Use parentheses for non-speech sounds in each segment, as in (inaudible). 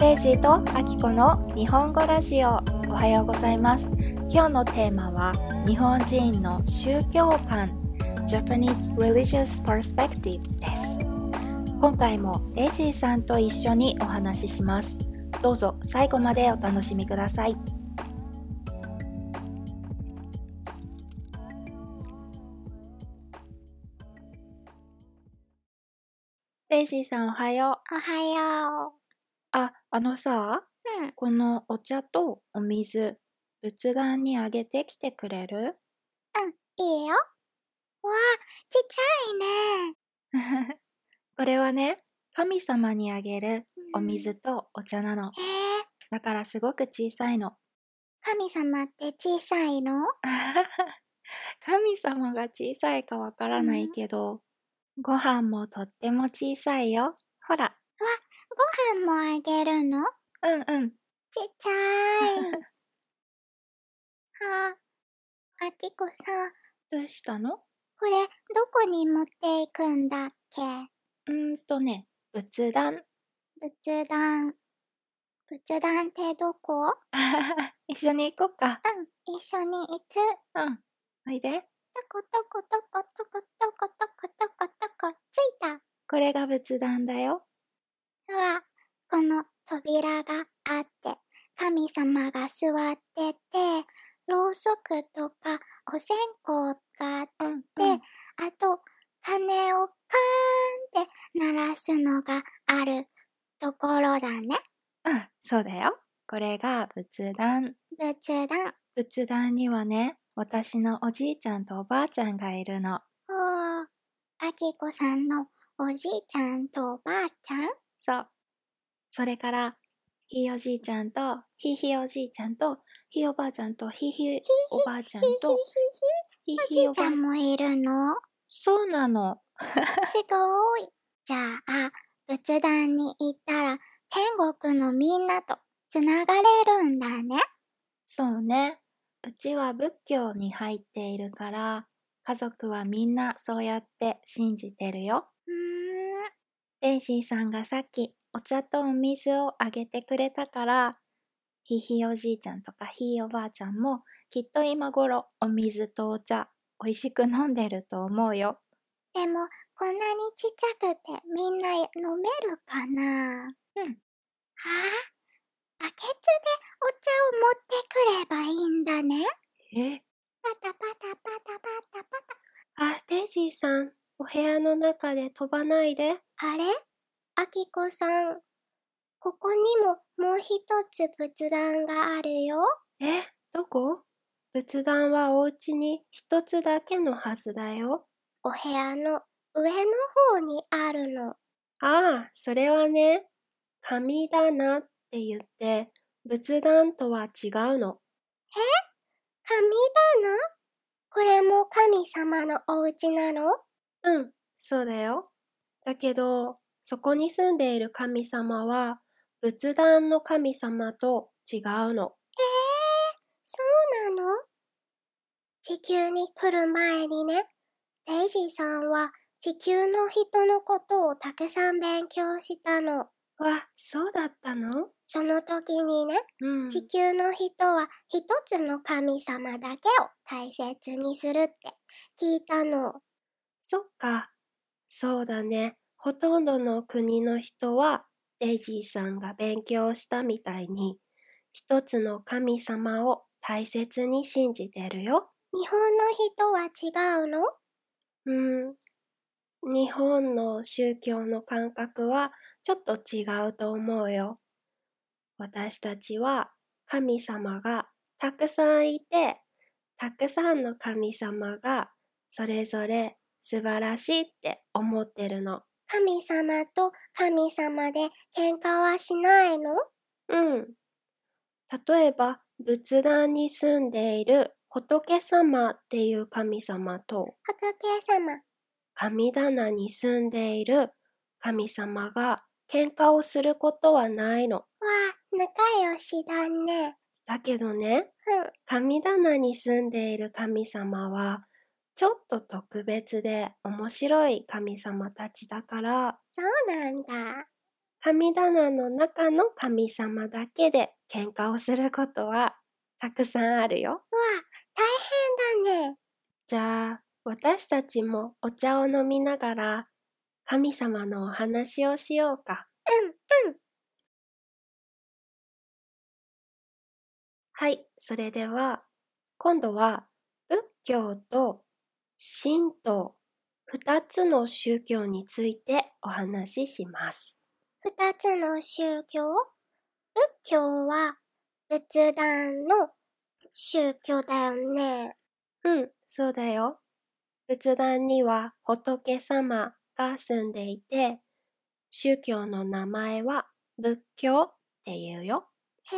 デイジーとアキコの日本語ラジオおはようございます。今日のテーマは日本人の宗教観 Japanese Religious Perspective です。今回もデイジーさんと一緒にお話しします。どうぞ最後までお楽しみください。デイジーさんおはよう。おはよう。あ、あのさ、う。うん。このお茶とお水、仏壇にあげてきてくれる？うん、いいよ。わあ、ちっちゃいね。(laughs) これはね、神様にあげるおうん水とお茶なの。へえ、だからすごく小さいの。神様って小さいの？(laughs) 神様が小さいかわからないけど、ご飯もとっても小さいよ。ほら。ご飯もあげるの？うんうん。ちっちゃい。は (laughs) あ、あきこさん、どうしたのこれどこに持っていくんだっけ？うーんとね、仏壇。仏壇。仏壇ってどこ？うん、一緒に行こうか。一緒に行く。うん。おいで。トコトコトコトコトコトコトコトコ。ついた。これが仏壇だよ。うわ、この扉があって、神様が座ってて、ろうそくとかお線香があって、うん、あと、鐘をカーンって鳴らすのがあるところだね。うん、そうだよ。これが仏壇。仏壇。仏壇にはね、私のおじいちゃんとおばあちゃんがいるの。おー、あきこさんのおじいちゃんとおばあちゃん？そう。それから、ひいおじいちゃんと、ひいひいおじいちゃんと、ひいおばあちゃんと、ひいひいおばあちゃんと、ひいおじいちひいおばあゃんもいるのそうなの？すごい。じゃあ、仏壇に行ったら、天国のみんなとつながれるんだね。そうね。うちは仏教に入っているから、家族はみんなそうやって信じてるよ。うーん。デイジーさんがさっきお茶とお水をあげてくれたから、ひいひいおじいちゃんとかひいおばあちゃんもきっと今頃お水とお茶美味しく飲んでると思うよ。でも、こんなにちっちゃくてみんな飲めるかな？うん。ああ、バケツでお茶を持ってくればいいんだね。え？パタパタパタパタパあ、デイジーさん、の中で飛ばないで。タ。あれ？あきこさん。ここにももう一つ仏壇があるよ。え、どこ？仏壇はお家に一つだけのはずだよ。お部屋の上の方にあるの。ああ、それはね、神棚って言って、仏壇とは違うの。神棚？これも神様のお家なの？うん、そうだよ。だけど、そこに住んでいる神様は、仏壇の神様と違うの。えー、そうなの？地球に来る前にね、デイジーさんは地球の人のことをたくさん勉強したの。わ、そうだったの？その時にね、うん。地球の人は一つの神様だけを大切にするって聞いたの。そっか。そうだね。ほとんどの国の人は、デイジーさんが勉強したみたいに、一つの神様を大切に信じてるよ。日本の人は違うの？うん。日本の宗教の感覚はちょっと違うと思うよ。私たちは神様がたくさんいて、たくさんの神様がそれぞれ素晴らしいって思ってるの。神様と神様で喧嘩はしないの？うん。例えば仏壇に住んでいる仏様っていう神様と仏様。神棚に住んでいる神様が喧嘩をすることはないの。わあ、仲良しだね。だけどね、うん。神棚に住んでいる神様はちょっと特別で面白い神様たちだから、そうなんだ。神棚の中の神様だけで喧嘩をすることはたくさんあるよ。わあ、大変だね。じゃあ、私たちもお茶を飲みながら神様のお話をしようか。うん、うん。はい、それでは、今度は仏教と神道、二つの宗教についてお話しします。二つの宗教仏教は仏壇の宗教だよね。うん、そうだよ。仏壇には仏様が住んでいて、宗教の名前は仏教っていうよ。へ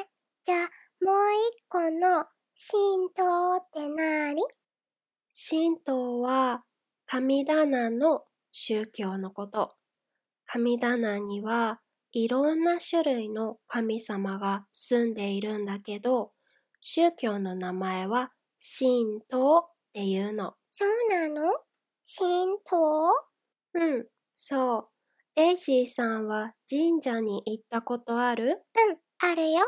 え。じゃあ、もう一個の神道ってなに神道は神棚の宗教のこと。神棚にはいろんな種類の神様が住んでいるんだけど、宗教の名前は神道っていうの。そうなの？神道？うん、そう。デイジーさんは神社に行ったことある？うん、あるよ。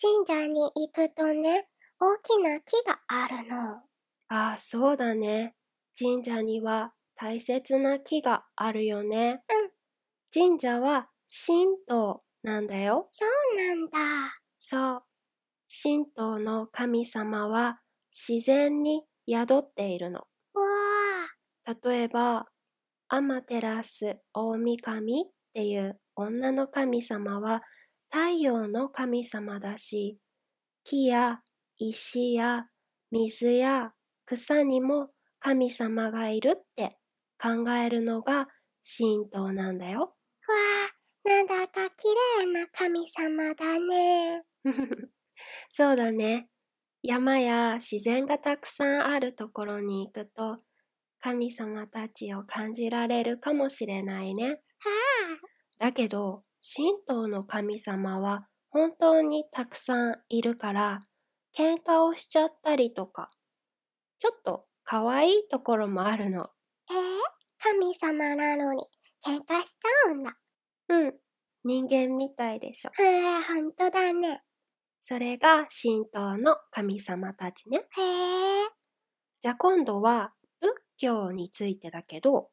神社に行くとね、大きな木があるの。ああ、そうだね。神社には大切な木があるよね。うん。神社は神道なんだよ。そうなんだ。そう。神道の神様は自然に宿っているの。わあ、例えば、アマテラス大神っていう女の神様は太陽の神様だし、木や石や水や草にも神様がいるって考えるのが神道なんだよ。わあ、なんだか綺麗な神様だね。(laughs) そうだね。山や自然がたくさんあるところに行くと神様たちを感じられるかもしれないね。はだけど、神道の神様は本当にたくさんいるから、喧嘩をしちゃったりとか、ちょっと可愛いところもあるの。あ、えー、神様なのに喧嘩しちゃうんだ。うん、人間みたいでしょ。へえ、ほんとだね。それが神道の神様たちね。へえ、じゃあ今度は仏教についてだけど、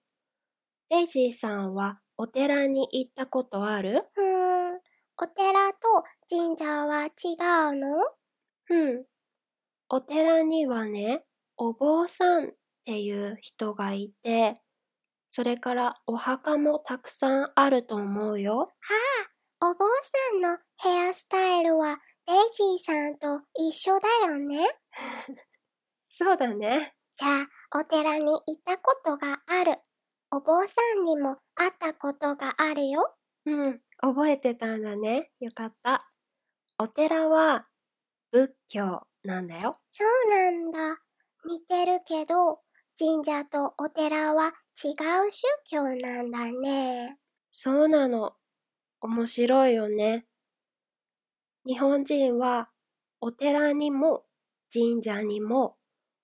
デイジーさんはお寺に行ったことある？うーん、お寺と神社は違うの？うん。お寺にはね、お坊さんっていう人がいて、それからお墓もたくさんあると思うよ。お坊さんのヘアスタイルはデイジーさんと一緒だよね。(laughs) そうだね。じゃあ、お寺に行ったことがある。お坊さんにも会ったことがあるよ。うん、覚えてたんだね。よかった。お寺は仏教なんだよ。そうなんだ。似てるけど、神社とお寺は違う宗教なんだね。そうなの。面白いよね。日本人はお寺にも神社にも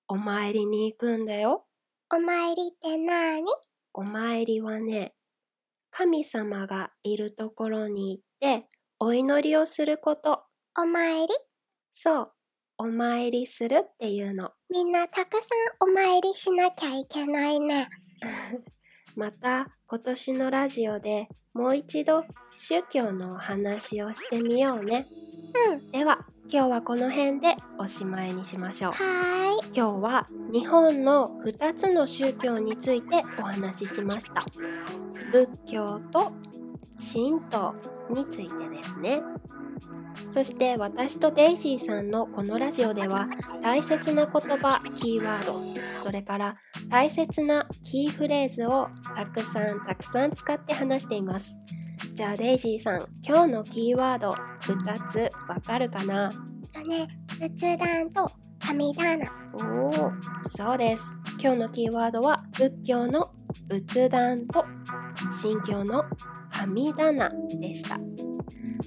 お参りに行くんだよ。お参りってなに？お参りはね、神様がいるところに行ってお祈りをすること。お参り？そう、お参りするっていうの。みんなたくさんお参りしなきゃいけないね。(laughs) また今年のラジオでもう一度宗教のお話をしてみようね。うん。では今日はこの辺でおしまいにしましょう。はーい。今日は日本の2つの宗教についてお話ししました。仏教と神道についてですね。そして私とデイジーさんのこのラジオでは大切な言葉、キーワード、それから大切なキーフレーズをたくさんたくさん使って話しています。じゃあデイジーさん、今日のキーワード2つわかるかな？とね、仏壇と神棚。おお、そうです。今日のキーワードは仏教の仏壇と神教の神棚でした。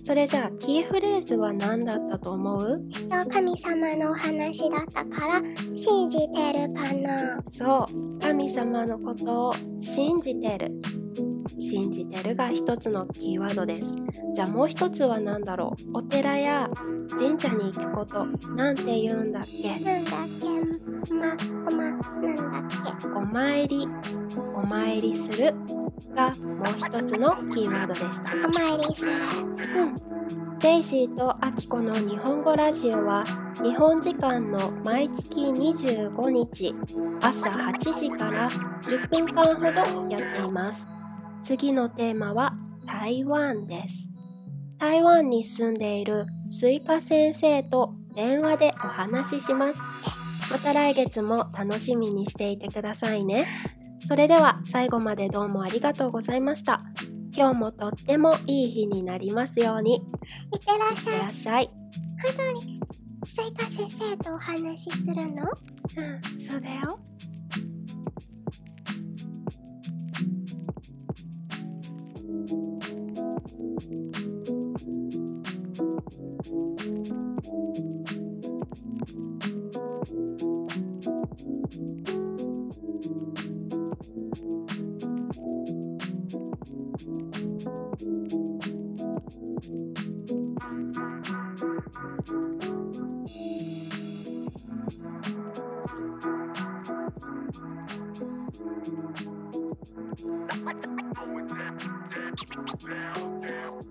それじゃあキーフレーズは何だったと思う？と神様のお話だったから信じてるかな？そう、神様のことを信じてる。信じてるが一つのキーワードです。じゃあもう一つは何だろう？お寺や神社に行くことなんて言うんだっけ？なんだっけま、おま、なんだっけ？お参り、お参りするがもう一つのキーワードでした。お参りする。デイジーとアキコの日本語ラジオは日本時間の毎月25日朝8時から10分間ほどやっています。次のテーマは台湾です。台湾に住んでいるスイカ先生と電話でお話しします。また来月も楽しみにしていてくださいね。それでは最後までどうもありがとうございました。今日もとってもいい日になりますように。いってらっしゃいいってら。っしゃい。本当に、スイカ先生とお話しするの？うん、そうだよ。Going down down, down, down.